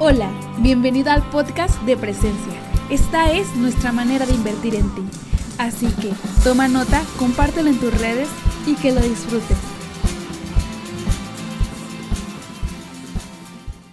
Hola, bienvenido al podcast de Presencia. Esta es nuestra manera de invertir en ti. Así que toma nota, compártelo en tus redes y que lo disfrutes.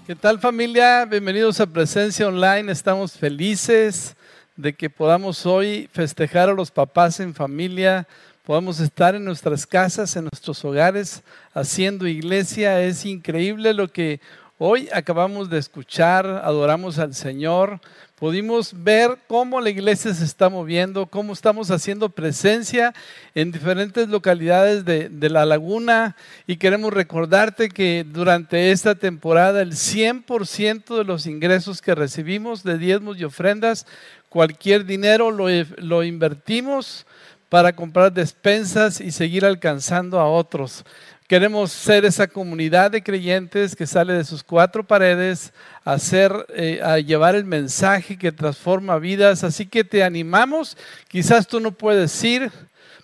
¿Qué tal familia? Bienvenidos a Presencia Online. Estamos felices de que podamos hoy festejar a los papás en familia, podamos estar en nuestras casas, en nuestros hogares, haciendo iglesia. Es increíble lo que Hoy acabamos de escuchar, adoramos al Señor, pudimos ver cómo la iglesia se está moviendo, cómo estamos haciendo presencia en diferentes localidades de, la laguna. Y queremos recordarte que durante esta temporada el 100% de los ingresos que recibimos de diezmos y ofrendas, cualquier dinero lo, lo invertimos para comprar despensas y seguir alcanzando a otros. Queremos ser esa comunidad de creyentes que sale de sus cuatro paredes a, hacer, eh, a llevar el mensaje que transforma vidas. Así que te animamos. Quizás tú no puedes ir,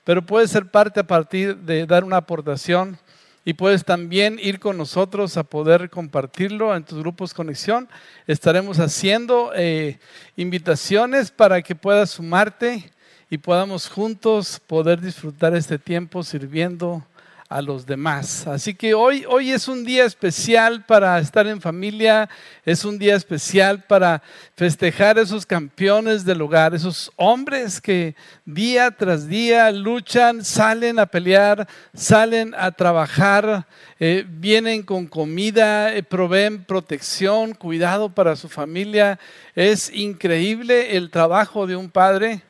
pero puedes ser parte a partir de dar una aportación y puedes también ir con nosotros a poder compartirlo en tus grupos conexión. Estaremos haciendo eh, invitaciones para que puedas sumarte y podamos juntos poder disfrutar este tiempo sirviendo a los demás. Así que hoy, hoy es un día especial para estar en familia, es un día especial para festejar esos campeones del hogar, esos hombres que día tras día luchan, salen a pelear, salen a trabajar, eh, vienen con comida, eh, proveen protección, cuidado para su familia. Es increíble el trabajo de un padre.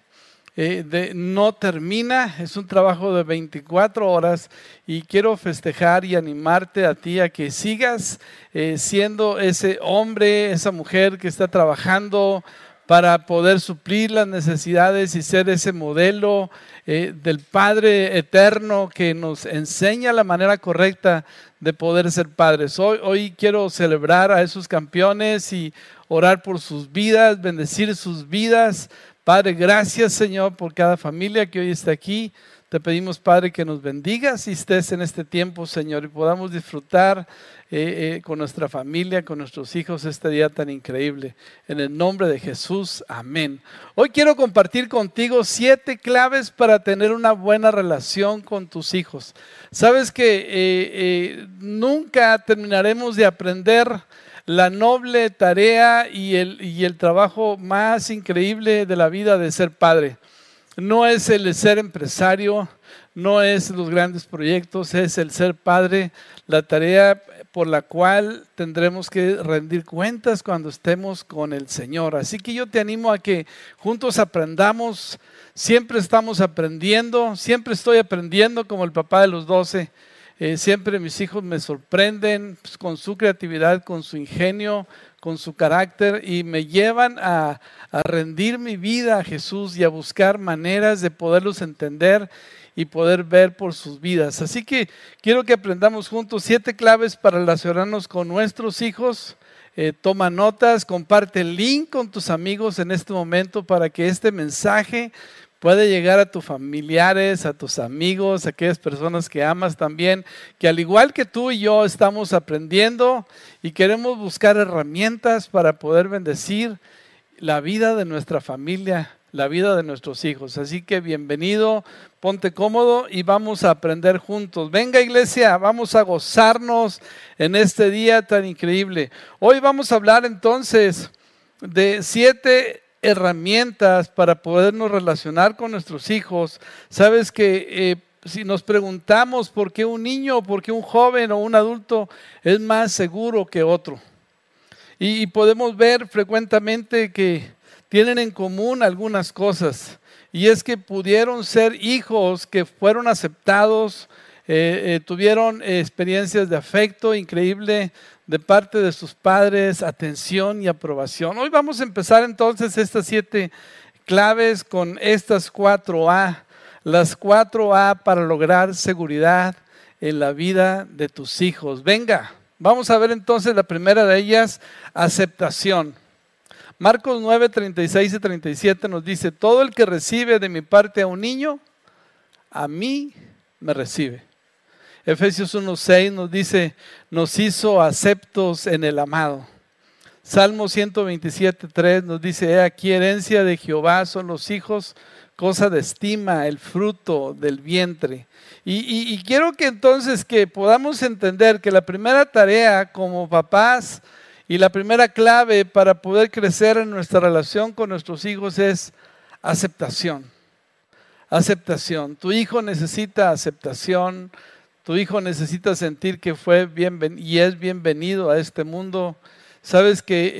Eh, no termina, es un trabajo de 24 horas y quiero festejar y animarte a ti a que sigas eh, siendo ese hombre, esa mujer que está trabajando para poder suplir las necesidades y ser ese modelo eh, del Padre eterno que nos enseña la manera correcta de poder ser padres. Hoy, hoy quiero celebrar a esos campeones y orar por sus vidas, bendecir sus vidas Padre, gracias Señor por cada familia que hoy está aquí. Te pedimos, Padre, que nos bendigas y estés en este tiempo, Señor, y podamos disfrutar eh, eh, con nuestra familia, con nuestros hijos este día tan increíble. En el nombre de Jesús, amén. Hoy quiero compartir contigo siete claves para tener una buena relación con tus hijos. Sabes que eh, nunca terminaremos de aprender la noble tarea y el, y el trabajo más increíble de la vida de ser padre. No es el ser empresario, no es los grandes proyectos, es el ser padre, la tarea por la cual tendremos que rendir cuentas cuando estemos con el Señor. Así que yo te animo a que juntos aprendamos, siempre estamos aprendiendo, siempre estoy aprendiendo como el papá de los doce. Eh, siempre mis hijos me sorprenden pues, con su creatividad, con su ingenio, con su carácter y me llevan a, rendir mi vida a Jesús y a buscar maneras de poderlos entender y poder ver por sus vidas. Así que quiero que aprendamos juntos siete claves para relacionarnos con nuestros hijos. Eh, toma notas, comparte el link con tus amigos en este momento para que este mensaje puede llegar a tus familiares, a tus amigos, a aquellas personas que amas también, que al igual que tú y yo estamos aprendiendo y queremos buscar herramientas para poder bendecir la vida de nuestra familia, la vida de nuestros hijos. Así que bienvenido, ponte cómodo y vamos a aprender juntos. Venga iglesia, vamos a gozarnos en este día tan increíble. Hoy vamos a hablar entonces de siete herramientas para podernos relacionar con nuestros hijos. Sabes que eh, si nos preguntamos por qué un niño, por qué un joven o un adulto es más seguro que otro. Y, podemos ver frecuentemente que tienen en común algunas cosas. Y es que pudieron ser hijos que fueron aceptados, eh, eh, tuvieron experiencias de afecto increíble de parte de sus padres, atención y aprobación. Hoy vamos a empezar entonces estas siete claves con estas cuatro A, las cuatro A para lograr seguridad en la vida de tus hijos. Venga, vamos a ver entonces la primera de ellas, aceptación. Marcos 9, 36 y 37 nos dice, todo el que recibe de mi parte a un niño, a mí me recibe. Efesios 1.6 nos dice, nos hizo aceptos en el amado. Salmo 127, 3 nos dice, He aquí herencia de Jehová son los hijos, cosa de estima, el fruto del vientre. Y, y quiero que entonces que podamos entender que la primera tarea como papás y la primera clave para poder crecer en nuestra relación con nuestros hijos es aceptación. Aceptación. Tu hijo necesita aceptación. Tu hijo necesita sentir que fue bien y es bienvenido a este mundo. Sabes que eh,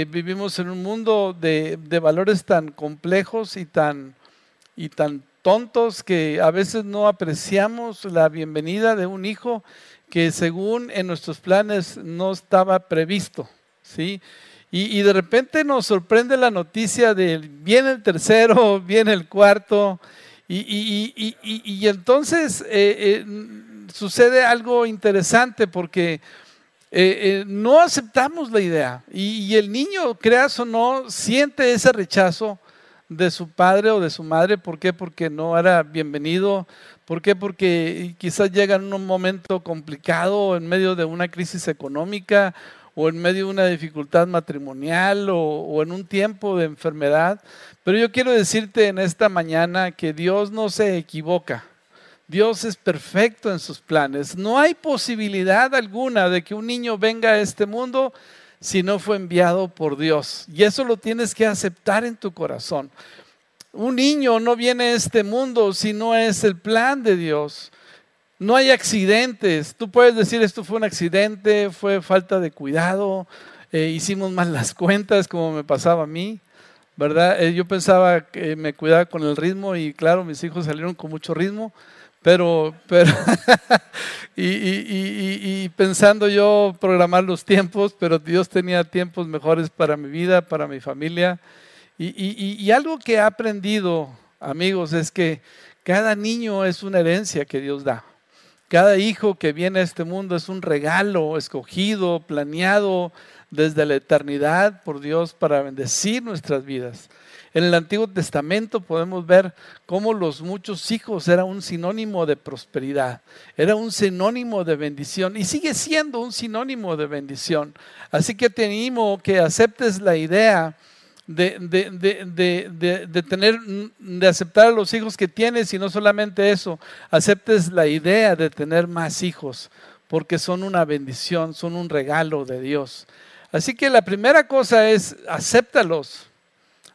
eh, vivimos en un mundo de, de, valores tan complejos y tan, y tan tontos que a veces no apreciamos la bienvenida de un hijo que según en nuestros planes no estaba previsto, ¿sí? Y, y de repente nos sorprende la noticia de viene el tercero, viene el cuarto, y, y entonces eh, sucede algo interesante porque eh, eh, no aceptamos la idea y, el niño, creas o no, siente ese rechazo de su padre o de su madre. ¿Por qué? Porque no era bienvenido. ¿Por qué? Porque quizás llega en un momento complicado en medio de una crisis económica o en medio de una dificultad matrimonial o, o en un tiempo de enfermedad. Pero yo quiero decirte en esta mañana que Dios no se equivoca. Dios es perfecto en sus planes. No hay posibilidad alguna de que un niño venga a este mundo si no fue enviado por Dios. Y eso lo tienes que aceptar en tu corazón. Un niño no viene a este mundo si no es el plan de Dios. No hay accidentes. Tú puedes decir esto fue un accidente, fue falta de cuidado, eh, hicimos mal las cuentas como me pasaba a mí. ¿Verdad? Eh, yo pensaba que me cuidaba con el ritmo y claro, mis hijos salieron con mucho ritmo, pero, pero y, pensando yo programar los tiempos, pero Dios tenía tiempos mejores para mi vida, para mi familia. Y, algo que he aprendido, amigos, es que cada niño es una herencia que Dios da. Cada hijo que viene a este mundo es un regalo escogido, planeado desde la eternidad por Dios para bendecir nuestras vidas. En el Antiguo Testamento podemos ver cómo los muchos hijos era un sinónimo de prosperidad, era un sinónimo de bendición y sigue siendo un sinónimo de bendición. Así que te animo que aceptes la idea de, de, tener, de aceptar a los hijos que tienes y no solamente eso, aceptes la idea de tener más hijos, porque son una bendición, son un regalo de Dios. Así que la primera cosa es, acéptalos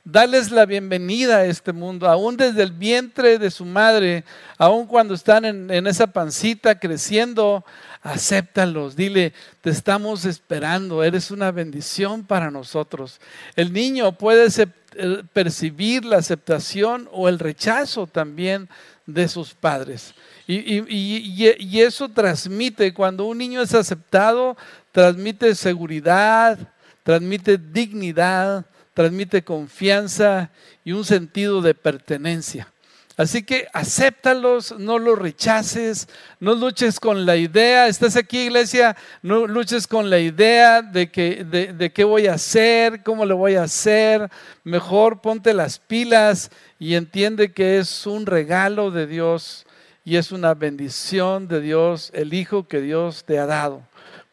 Dales la bienvenida a este mundo, aún desde el vientre de su madre, aún cuando están en, esa pancita creciendo, acéptalos, dile, te estamos esperando, eres una bendición para nosotros. El niño puede eh, percibir la aceptación o el rechazo también de sus padres. y, eso transmite, cuando un niño es aceptado, transmite seguridad, transmite dignidad, transmite confianza y un sentido de pertenencia. Así que acéptalos, no los rechaces, no luches con la idea, estás aquí iglesia, no luches con la idea de, que, de, qué voy a hacer, cómo lo voy a hacer, mejor ponte las pilas y entiende que es un regalo de Dios y es una bendición de Dios, el Hijo que Dios te ha dado.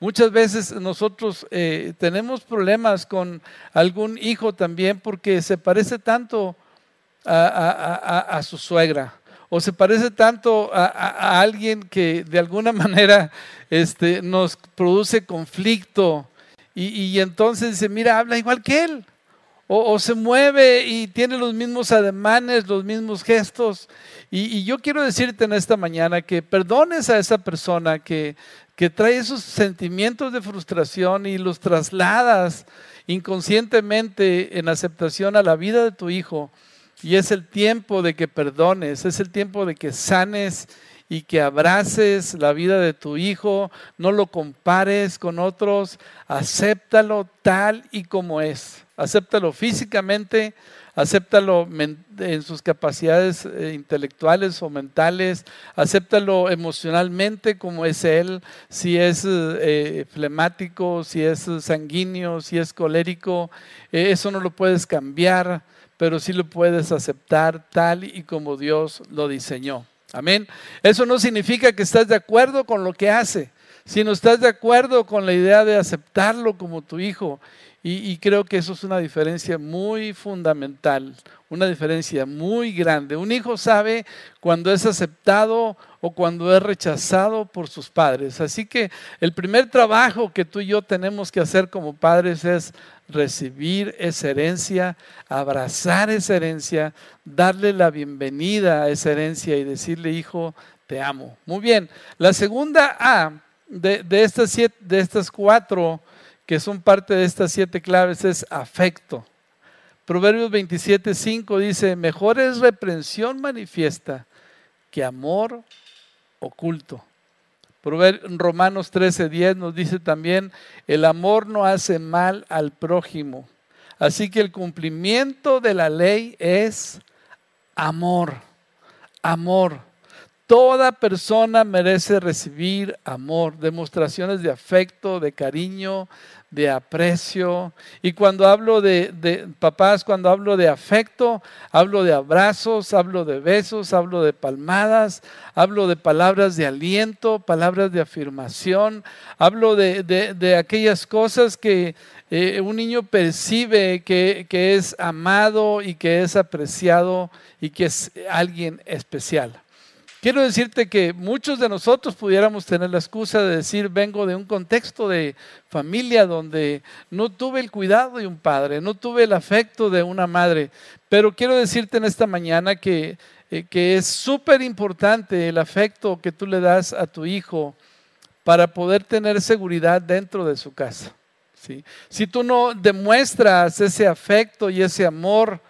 Muchas veces nosotros eh, tenemos problemas con algún hijo también porque se parece tanto a, su suegra o se parece tanto a, alguien que de alguna manera este, nos produce conflicto y, entonces dice, mira, habla igual que él. O, se mueve y tiene los mismos ademanes, los mismos gestos. Y, y, yo quiero decirte en esta mañana que perdones a esa persona que que trae esos sentimientos de frustración y los trasladas inconscientemente en aceptación a la vida de tu hijo. Y es el tiempo de que perdones, es el tiempo de que sanes y que abraces la vida de tu hijo, no lo compares con otros, acéptalo tal y como es. Acéptalo físicamente, acéptalo en sus capacidades eh, intelectuales o mentales, acéptalo emocionalmente como es él, si es eh, flemático, si es sanguíneo, si es colérico, eh, eso no lo puedes cambiar, pero sí lo puedes aceptar tal y como Dios lo diseñó. Amén. Eso no significa que estás de acuerdo con lo que hace. Si no estás de acuerdo con la idea de aceptarlo como tu hijo. Y, creo que eso es una diferencia muy fundamental, una diferencia muy grande. Un hijo sabe cuando es aceptado o cuando es rechazado por sus padres. Así que el primer trabajo que tú y yo tenemos que hacer como padres es recibir esa herencia, abrazar esa herencia, darle la bienvenida a esa herencia y decirle, hijo, te amo. Muy bien, la segunda A de, estas, siete, de estas cuatro que son parte de estas siete claves es afecto. Proverbios 27, 5 dice, mejor es reprensión manifiesta que amor oculto. Romanos 13, 10 nos dice también, el amor no hace mal al prójimo. Así que el cumplimiento de la ley es amor, amor. Toda persona merece recibir amor, demostraciones de afecto, de cariño, de aprecio. Y cuando hablo de, papás, cuando hablo de afecto, hablo de abrazos, hablo de besos, hablo de palmadas, hablo de palabras de aliento, palabras de afirmación, hablo de, aquellas cosas que eh, un niño percibe que, que es amado y que es apreciado y que es alguien especial. Quiero decirte que muchos de nosotros pudiéramos tener la excusa de decir, vengo de un contexto de familia donde no tuve el cuidado de un padre, no tuve el afecto de una madre, pero quiero decirte en esta mañana que, eh, que es súper importante el afecto que tú le das a tu hijo para poder tener seguridad dentro de su casa. ¿sí? Si tú no demuestras ese afecto y ese amor,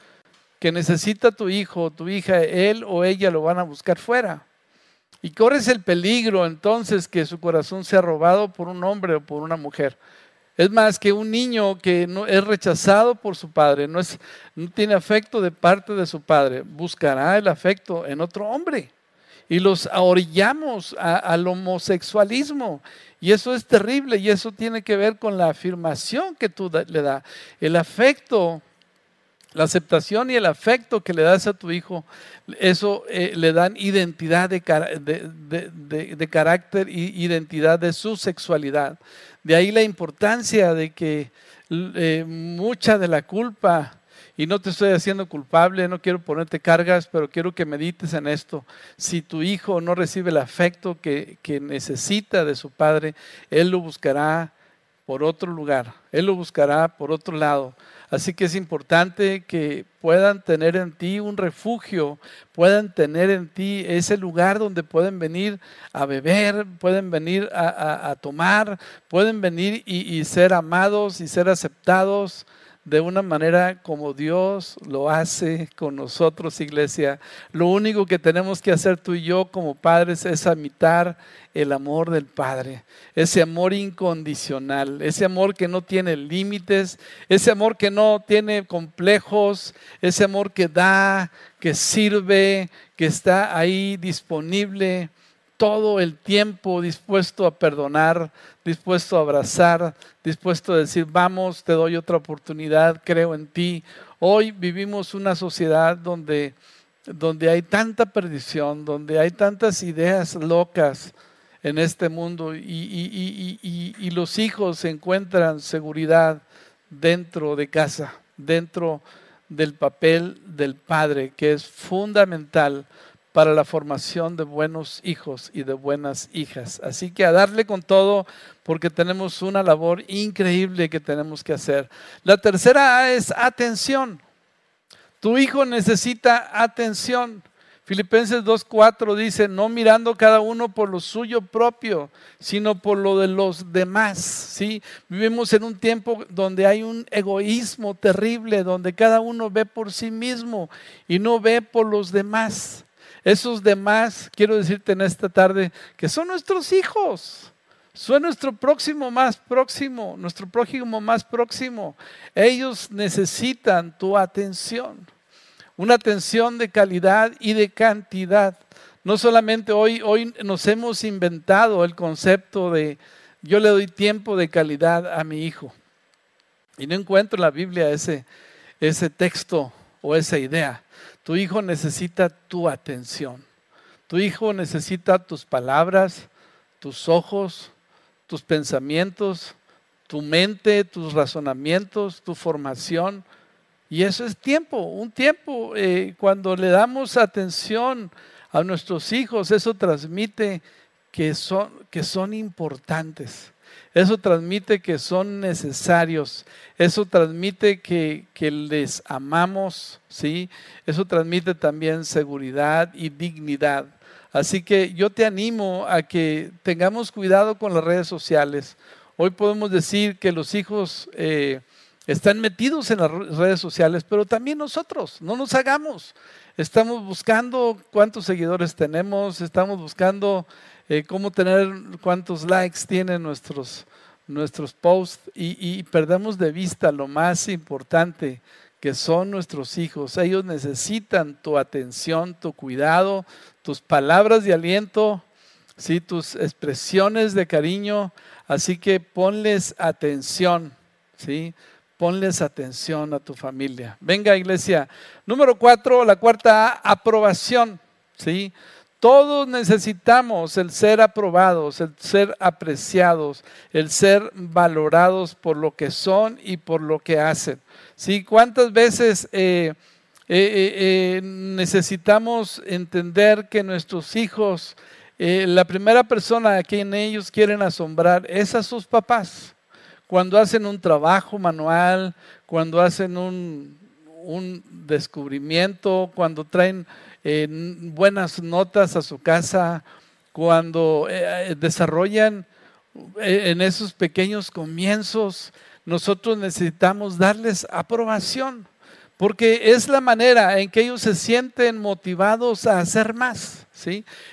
que necesita tu hijo o tu hija, él o ella lo van a buscar fuera. Y corres el peligro entonces que su corazón sea robado por un hombre o por una mujer. Es más que un niño que no es rechazado por su padre, no, es, no tiene afecto de parte de su padre, buscará el afecto en otro hombre. Y los orillamos al homosexualismo. Y eso es terrible y eso tiene que ver con la afirmación que tú le das. El afecto la aceptación y el afecto que le das a tu hijo, eso eh, le dan identidad de, de, carácter y identidad de su sexualidad. De ahí la importancia de que eh, mucha de la culpa, y no te estoy haciendo culpable, no quiero ponerte cargas, pero quiero que medites en esto. Si tu hijo no recibe el afecto que, que necesita de su padre, él lo buscará por otro lugar, él lo buscará por otro lado Así que es importante que puedan tener en ti un refugio, puedan tener en ti ese lugar donde pueden venir a beber, pueden venir a, tomar, pueden venir y ser amados y ser aceptados de una manera como Dios lo hace con nosotros, iglesia. Lo único que tenemos que hacer tú y yo como padres es imitar el amor del Padre, ese amor incondicional, ese amor que no tiene límites, ese amor que no tiene complejos, ese amor que da, que sirve, que está ahí disponible todo el tiempo dispuesto a perdonar, dispuesto a abrazar, dispuesto a decir, vamos, te doy otra oportunidad, creo en ti. Hoy vivimos una sociedad donde, donde hay tanta perdición, donde hay tantas ideas locas en este mundo y, y los hijos encuentran seguridad dentro de casa, dentro del papel del padre, que es fundamental para la formación de buenos hijos y de buenas hijas. Así que a darle con todo porque tenemos una labor increíble que tenemos que hacer. La tercera es atención. Tu hijo necesita atención. Filipenses 2.4 dice, no mirando cada uno por lo suyo propio, sino por lo de los demás. ¿sí? Vivimos en un tiempo donde hay un egoísmo terrible, donde cada uno ve por sí mismo y no ve por los demás. Esos demás, quiero decirte en esta tarde, que son nuestros hijos. Son nuestro próximo más próximo, nuestro prójimo más próximo. Ellos necesitan tu atención. Una atención de calidad y de cantidad. No solamente hoy, hoy nos hemos inventado el concepto de yo le doy tiempo de calidad a mi hijo. Y no encuentro en la Biblia ese, ese texto o esa idea. Tu hijo necesita tu atención. Tu hijo necesita tus palabras, tus ojos, tus pensamientos, tu mente, tus razonamientos, tu formación. Y eso es tiempo, un tiempo. Eh, cuando le damos atención a nuestros hijos, eso transmite que son, que son importantes. Eso transmite que son necesarios. Eso transmite que, que, les amamos, ¿sí? Eso transmite también seguridad y dignidad. Así que yo te animo a que tengamos cuidado con las redes sociales. Hoy podemos decir que los hijos eh, están metidos en las redes sociales, pero también nosotros, no nos hagamos. Estamos buscando cuántos seguidores tenemos, estamos buscando eh, cómo tener cuántos likes tienen nuestros, nuestros posts y, y perdemos de vista lo más importante que son nuestros hijos. Ellos necesitan tu atención, tu cuidado, tus palabras de aliento, ¿sí? tus expresiones de cariño. Así que ponles atención, ¿sí? Ponles atención a tu familia. Venga, iglesia. Número cuatro, la cuarta aprobación, ¿sí? Todos necesitamos el ser aprobados, el ser apreciados, el ser valorados por lo que son y por lo que hacen. ¿Sí? ¿Cuántas veces eh, eh, eh, necesitamos entender que nuestros hijos, la primera persona a quien ellos quieren asombrar es a sus papás? Cuando hacen un trabajo manual, cuando hacen un, un descubrimiento, cuando traen buenas notas a su casa, cuando eh, eh, desarrollan eh, en esos pequeños comienzos, nosotros necesitamos darles aprobación, porque es la manera en que ellos se sienten motivados a hacer más,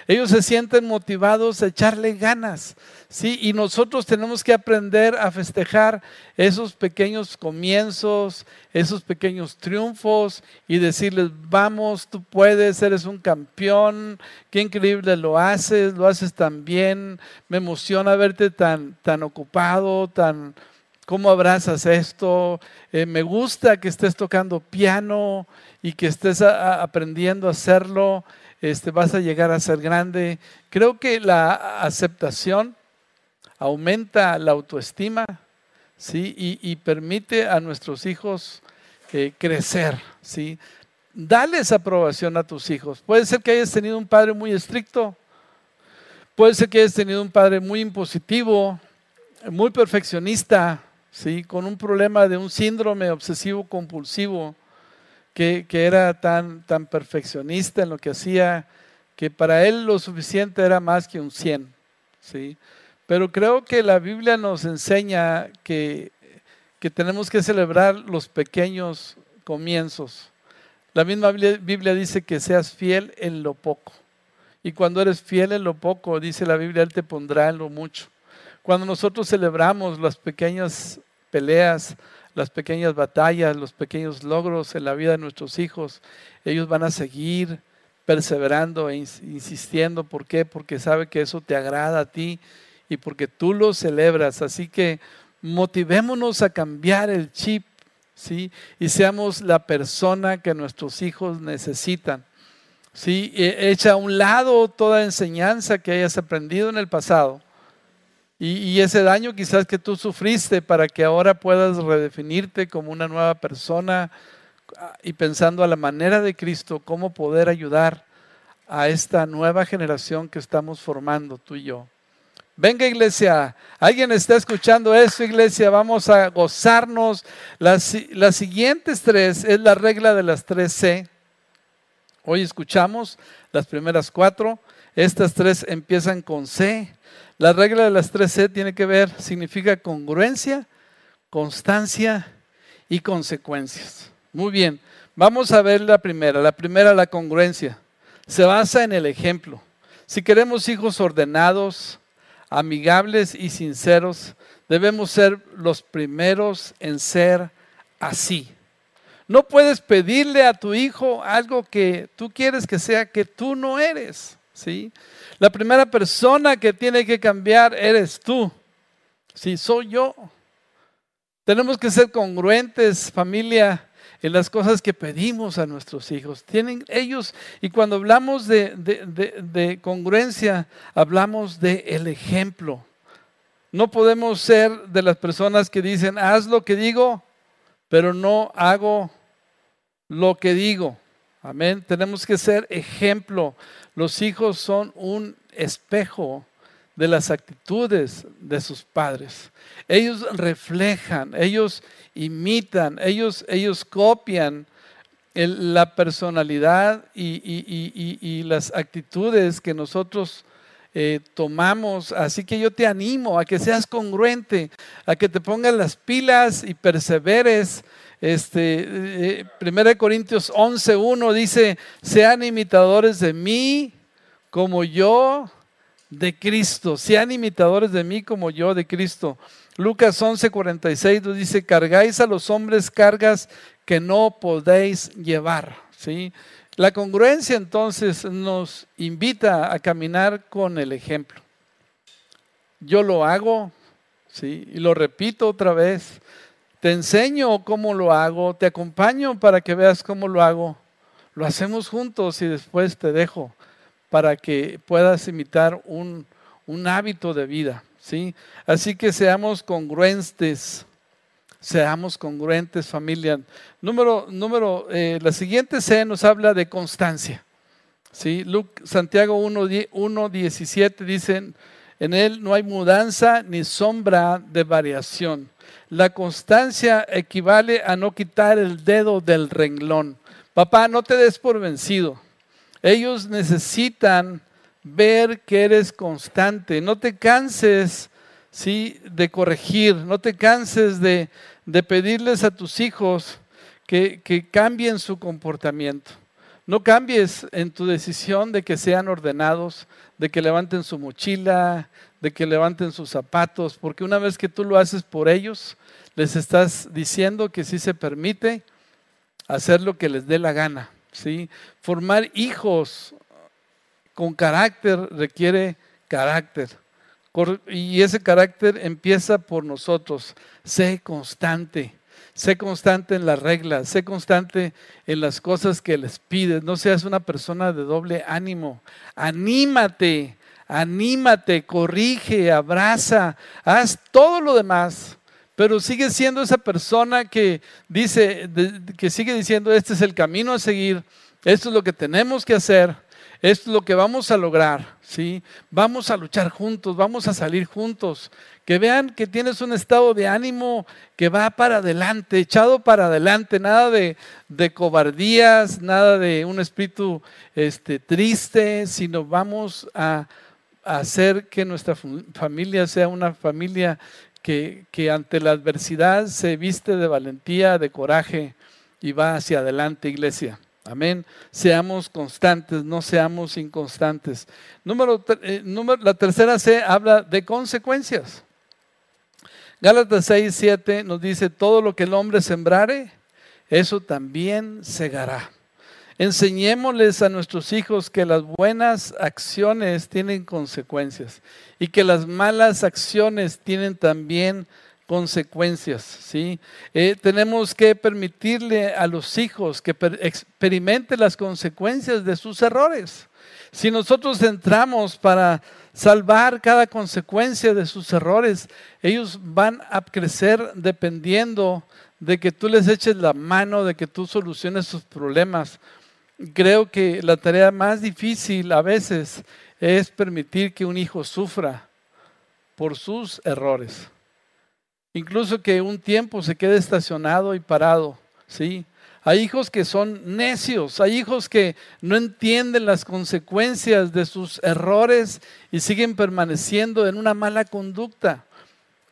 Ellos se sienten motivados a echarle ganas, ¿sí? Y nosotros tenemos que aprender a festejar esos pequeños comienzos, esos pequeños triunfos y decirles, vamos, tú puedes, eres un campeón, qué increíble lo haces, lo haces tan bien, me emociona verte tan, tan ocupado, tan... ¿Cómo abrazas esto? Eh, me gusta que estés tocando piano y que estés aprendiendo a hacerlo. Este, vas a llegar a ser grande. Creo que la aceptación aumenta la autoestima ¿sí? y, permite a nuestros hijos eh, crecer. ¿sí? Dales aprobación a tus hijos. Puede ser que hayas tenido un padre muy estricto, puede ser que hayas tenido un padre muy impositivo, muy perfeccionista, ¿sí? con un problema de un síndrome obsesivo compulsivo. Que, que, era tan, tan perfeccionista en lo que hacía, que para él lo suficiente era más que un 100. ¿sí? Pero creo que la Biblia nos enseña que, tenemos que celebrar los pequeños comienzos. La misma Biblia dice que seas fiel en lo poco. Y cuando eres fiel en lo poco, dice la Biblia, Él te pondrá en lo mucho. Cuando nosotros celebramos las pequeñas peleas, las pequeñas batallas, los pequeños logros en la vida de nuestros hijos, ellos van a seguir perseverando e insistiendo. ¿Por qué? Porque sabe que eso te agrada a ti y porque tú lo celebras. Así que motivémonos a cambiar el chip, ¿sí? Y seamos la persona que nuestros hijos necesitan. ¿Sí? E, echa a un lado toda enseñanza que hayas aprendido en el pasado. Y, ese daño quizás que tú sufriste para que ahora puedas redefinirte como una nueva persona ah, y pensando a la manera de Cristo, cómo poder ayudar a esta nueva generación que estamos formando tú y yo. Venga iglesia, ¿alguien está escuchando eso iglesia? Vamos a gozarnos. Las, las siguientes tres es la regla de las tres C. Hoy escuchamos las primeras cuatro. Estas tres empiezan con C. La regla de las tres C tiene que ver, significa congruencia, constancia y consecuencias. Muy bien, vamos a ver la primera. La primera, la congruencia. Se basa en el ejemplo. Si queremos hijos ordenados, amigables y sinceros, debemos ser los primeros en ser así. No puedes pedirle a tu hijo algo que tú quieres que sea que tú no eres, ¿sí? La primera persona que tiene que cambiar eres tú. Sí, soy yo. Tenemos que ser congruentes, familia en las cosas que pedimos a nuestros hijos. Tienen ellos, y cuando hablamos de, congruencia, hablamos del el ejemplo. No podemos ser de las personas que dicen, haz lo que digo, pero no hago lo que digo. Amén. Tenemos que ser ejemplo. Los hijos son un espejo de las actitudes de sus padres. Ellos reflejan, ellos imitan, ellos, ellos copian la personalidad y, las actitudes que nosotros eh, tomamos. Así que yo te animo a que seas congruente, a que te pongas las pilas y perseveres. Este, 1 eh, Corintios 11.1 dice, sean imitadores de mí como yo de Cristo, sean imitadores de mí como yo de Cristo. Lucas 11:46 nos dice, cargáis a los hombres cargas que no podéis llevar. ¿sí? La congruencia entonces nos invita a caminar con el ejemplo. Yo lo hago, ¿sí? y lo repito otra vez, te enseño cómo lo hago, te acompaño para que veas cómo lo hago. Lo hacemos juntos y después te dejo para que puedas imitar un, hábito de vida. ¿sí? Así que seamos congruentes, seamos congruentes familia. Número, número eh, la siguiente C nos habla de constancia. ¿sí? Luke, Santiago 1.17 dicen, en él no hay mudanza ni sombra de variación. La constancia equivale a no quitar el dedo del renglón. Papá, no te des por vencido. Ellos necesitan ver que eres constante. No te canses ¿sí? de corregir, no te canses de, pedirles a tus hijos que, que cambien su comportamiento. No cambies en tu decisión de que sean ordenados, de que levanten su mochila, de que levanten sus zapatos, porque una vez que tú lo haces por ellos, les estás diciendo que sí se permite hacer lo que les dé la gana. ¿sí? Formar hijos con carácter requiere carácter. Y ese carácter empieza por nosotros. Sé constante. Sé constante en las reglas, sé constante en las cosas que les pides. No seas una persona de doble ánimo. Anímate, anímate, corrige, abraza, haz todo lo demás pero sigue siendo esa persona que dice, que sigue diciendo, este es el camino a seguir, esto es lo que tenemos que hacer, esto es lo que vamos a lograr, ¿sí? Vamos a luchar juntos, vamos a salir juntos. Que vean que tienes un estado de ánimo que va para adelante, echado para adelante, nada de, cobardías, nada de un espíritu este, triste, sino vamos a hacer que nuestra familia sea una familia que, ante la adversidad se viste de valentía, de coraje y va hacia adelante, iglesia. Amén. Seamos constantes, no seamos inconstantes. Número, eh, la tercera C habla de consecuencias. Gálatas 6, 7 nos dice, todo lo que el hombre sembrare, eso también segará. Enseñémosles a nuestros hijos que las buenas acciones tienen consecuencias y que las malas acciones tienen también consecuencias. ¿sí? Eh, tenemos que permitirle a los hijos que experimenten las consecuencias de sus errores. Si nosotros entramos para salvar cada consecuencia de sus errores, ellos van a crecer dependiendo de que tú les eches la mano, de que tú soluciones sus problemas creo que la tarea más difícil a veces es permitir que un hijo sufra por sus errores. Incluso que un tiempo se quede estacionado y parado, ¿sí? Hay hijos que son necios, hay hijos que no entienden las consecuencias de sus errores y siguen permaneciendo en una mala conducta.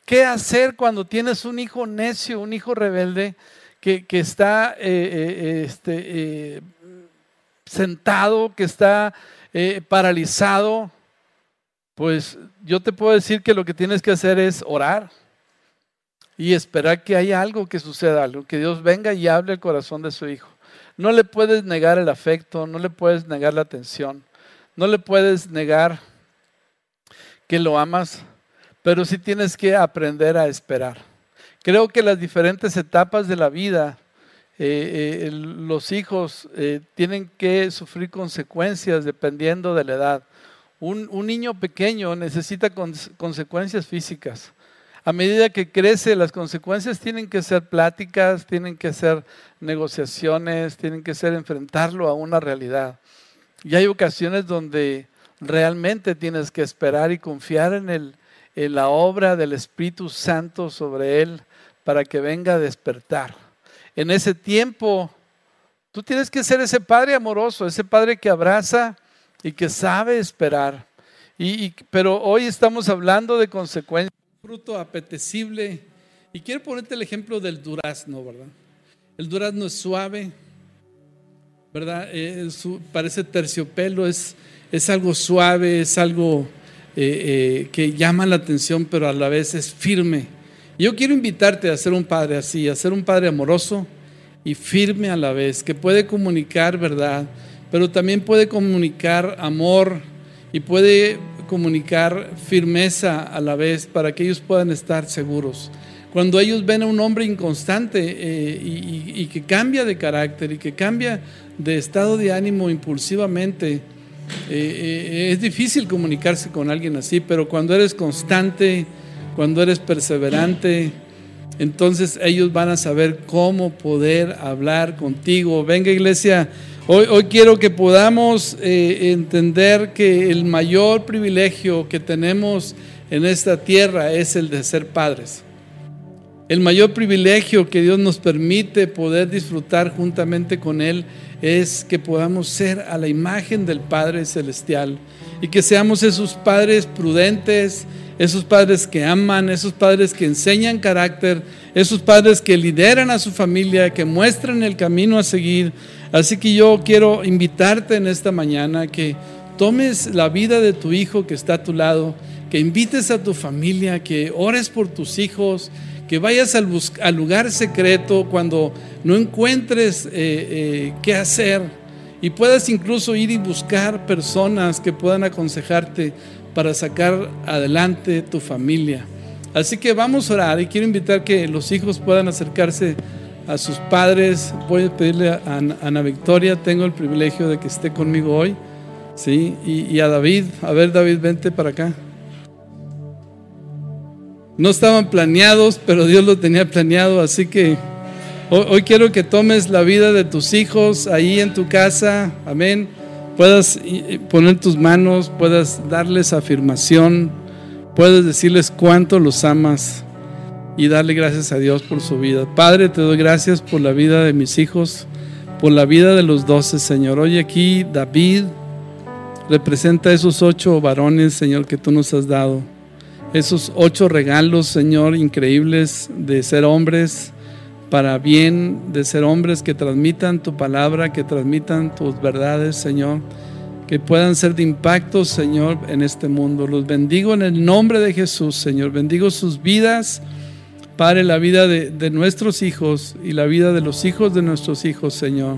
¿Qué hacer cuando tienes un hijo necio, un hijo rebelde que, está eh, eh, este, eh, sentado, que está eh, paralizado, pues yo te puedo decir que lo que tienes que hacer es orar y esperar que haya algo que suceda, algo, que Dios venga y hable al corazón de su hijo. No le puedes negar el afecto, no le puedes negar la atención, no le puedes negar que lo amas, pero sí tienes que aprender a esperar. Creo que las diferentes etapas de la vida eh, eh, los hijos eh, tienen que sufrir consecuencias dependiendo de la edad. Un, niño pequeño necesita consecuencias físicas. A medida que crece, las consecuencias tienen que ser pláticas, tienen que ser negociaciones, tienen que ser enfrentarlo a una realidad. Y hay ocasiones donde realmente tienes que esperar y confiar en, la obra del Espíritu Santo sobre él para que venga a despertar. En ese tiempo, tú tienes que ser ese padre amoroso, ese padre que abraza y que sabe esperar. Y, pero hoy estamos hablando de consecuencias. Fruto apetecible. Y quiero ponerte el ejemplo del durazno, ¿verdad? El durazno es suave, ¿verdad? Eh, parece terciopelo, es, es algo suave, es algo eh, eh, que llama la atención, pero a la vez es firme. Yo quiero invitarte a ser un padre así, a ser un padre amoroso y firme a la vez, que puede comunicar verdad, pero también puede comunicar amor y puede comunicar firmeza a la vez para que ellos puedan estar seguros. Cuando ellos ven a un hombre inconstante eh, y, que cambia de carácter y que cambia de estado de ánimo impulsivamente, eh, eh, es difícil comunicarse con alguien así, pero cuando eres constante, cuando eres perseverante, entonces ellos van a saber cómo poder hablar contigo. Venga iglesia, Hoy, quiero que podamos eh, entender que el mayor privilegio que tenemos en esta tierra es el de ser padres. El mayor privilegio que Dios nos permite poder disfrutar juntamente con Él es que podamos ser a la imagen del Padre Celestial y que seamos esos padres prudentes, esos padres que aman, esos padres que enseñan carácter, esos padres que lideran a su familia, que muestran el camino a seguir, Así que yo quiero invitarte en esta mañana que tomes la vida de tu hijo que está a tu lado, que invites a tu familia, que ores por tus hijos, que vayas al, lugar secreto cuando no encuentres eh, eh, qué hacer. Y puedas incluso ir y buscar personas que puedan aconsejarte para sacar adelante tu familia. Así que vamos a orar y quiero invitar que los hijos puedan acercarse a sus padres. Voy a pedirle a Ana Victoria, tengo el privilegio de que esté conmigo hoy. ¿sí? Y, a David, a ver David, vente para acá. No estaban planeados, pero Dios lo tenía planeado, así que hoy, hoy quiero que tomes la vida de tus hijos ahí en tu casa, amén. Puedas poner tus manos, puedas darles afirmación, puedes decirles cuánto los amas y darle gracias a Dios por su vida. Padre, te doy gracias por la vida de mis hijos, por la vida de los doce, Señor. Hoy aquí David representa esos ocho varones, Señor, que tú nos has dado. Esos ocho regalos, Señor, increíbles de ser hombres para bien, de ser hombres que transmitan tu palabra, que transmitan tus verdades, Señor que puedan ser de impacto, Señor, en este mundo. Los bendigo en el nombre de Jesús, Señor. Bendigo sus vidas. Padre, la vida de, nuestros hijos y la vida de los hijos de nuestros hijos, Señor.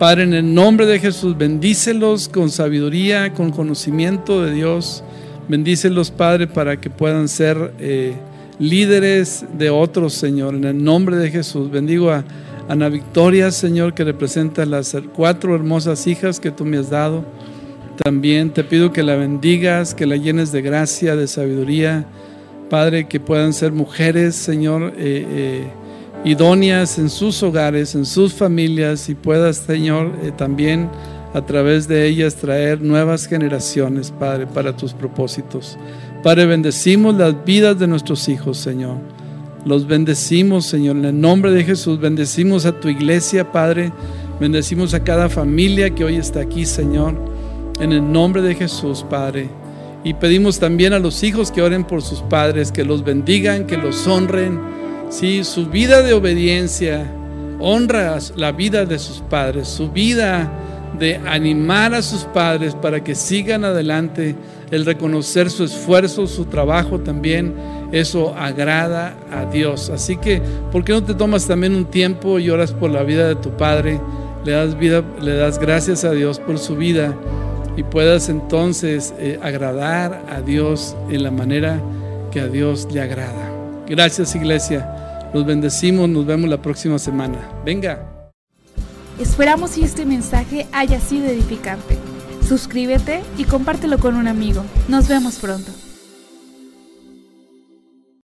Padre, en el nombre de Jesús, bendícelos con sabiduría, con conocimiento de Dios. Bendícelos, Padre, para que puedan ser eh, líderes de otros, Señor. En el nombre de Jesús, bendigo a Ana Victoria, Señor, que representa las cuatro hermosas hijas que tú me has dado. También te pido que la bendigas, que la llenes de gracia, de sabiduría Padre, que puedan ser mujeres, Señor, eh, eh, idóneas en sus hogares, en sus familias, y puedas, Señor, eh, también a través de ellas traer nuevas generaciones, Padre, para tus propósitos. Padre, bendecimos las vidas de nuestros hijos, Señor. Los bendecimos, Señor, en el nombre de Jesús. Bendecimos a tu iglesia, Padre. Bendecimos a cada familia que hoy está aquí, Señor. En el nombre de Jesús, Padre. Y pedimos también a los hijos que oren por sus padres, que los bendigan, que los honren. Sí, su vida de obediencia honra la vida de sus padres, su vida de animar a sus padres para que sigan adelante, el reconocer su esfuerzo, su trabajo también, eso agrada a Dios. Así que, ¿por qué no te tomas también un tiempo y oras por la vida de tu padre? Le das vida, le das gracias a Dios por su vida y puedas entonces eh, agradar a Dios en la manera que a Dios le agrada. Gracias iglesia, los bendecimos, nos vemos la próxima semana. Venga. Esperamos que este mensaje haya sido edificante. Suscríbete y compártelo con un amigo. Nos vemos pronto.